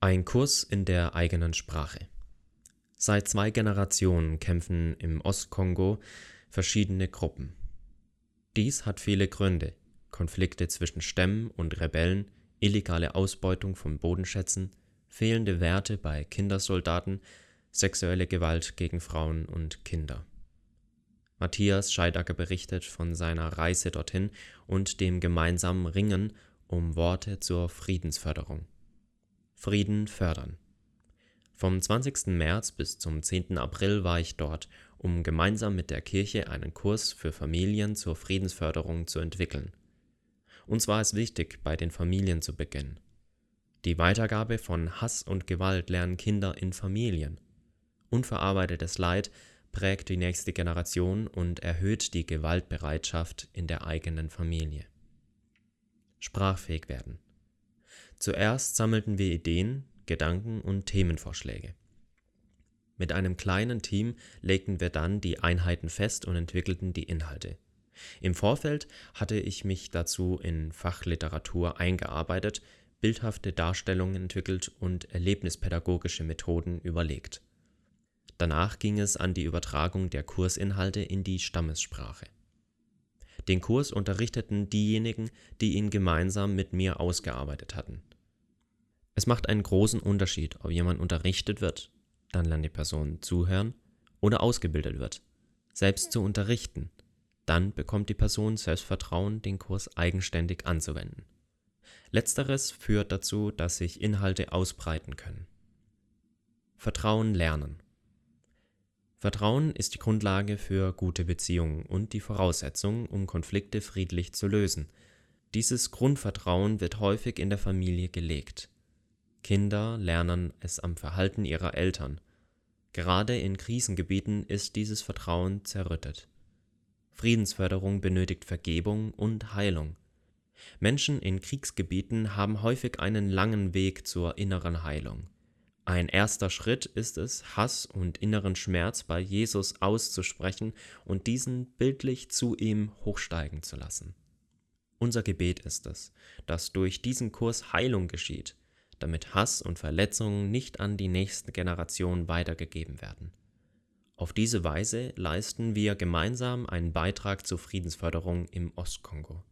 Ein Kurs in der eigenen Sprache. Seit zwei Generationen kämpfen im Ostkongo verschiedene Gruppen. Dies hat viele Gründe: Konflikte zwischen Stämmen und Rebellen, illegale Ausbeutung von Bodenschätzen, fehlende Werte bei Kindersoldaten, sexuelle Gewalt gegen Frauen und Kinder. Matthias Scheidacker berichtet von seiner Reise dorthin und dem gemeinsamen Ringen um Worte zur Friedensförderung Frieden fördern. Vom 20. März bis zum 10. April war ich dort, um gemeinsam mit der Kirche einen Kurs für Familien zur Friedensförderung zu entwickeln. Uns war es wichtig, bei den Familien zu beginnen. Die Weitergabe von Hass und Gewalt lernen Kinder in Familien. Unverarbeitetes Leid prägt die nächste Generation und erhöht die Gewaltbereitschaft in der eigenen Familie. Sprachfähig werden. Zuerst sammelten wir Ideen, Gedanken und Themenvorschläge. Mit einem kleinen Team legten wir dann die Einheiten fest und entwickelten die Inhalte. Im Vorfeld hatte ich mich dazu in Fachliteratur eingearbeitet, bildhafte Darstellungen entwickelt und erlebnispädagogische Methoden überlegt. Danach ging es an die Übertragung der Kursinhalte in die Stammessprache. Den Kurs unterrichteten diejenigen, die ihn gemeinsam mit mir ausgearbeitet hatten. Es macht einen großen Unterschied, ob jemand unterrichtet wird, dann lernt die Person zuhören, oder ausgebildet wird, selbst zu unterrichten, dann bekommt die Person Selbstvertrauen, den Kurs eigenständig anzuwenden. Letzteres führt dazu, dass sich Inhalte ausbreiten können. Vertrauen lernen. Vertrauen ist die Grundlage für gute Beziehungen und die Voraussetzung, um Konflikte friedlich zu lösen. Dieses Grundvertrauen wird häufig in der Familie gelegt. Kinder lernen es am Verhalten ihrer Eltern. Gerade in Krisengebieten ist dieses Vertrauen zerrüttet. Friedensförderung benötigt Vergebung und Heilung. Menschen in Kriegsgebieten haben häufig einen langen Weg zur inneren Heilung. Ein erster Schritt ist es, Hass und inneren Schmerz bei Jesus auszusprechen und diesen bildlich zu ihm hochsteigen zu lassen. Unser Gebet ist es, dass durch diesen Kurs Heilung geschieht, damit Hass und Verletzungen nicht an die nächsten Generationen weitergegeben werden. Auf diese Weise leisten wir gemeinsam einen Beitrag zur Friedensförderung im Ostkongo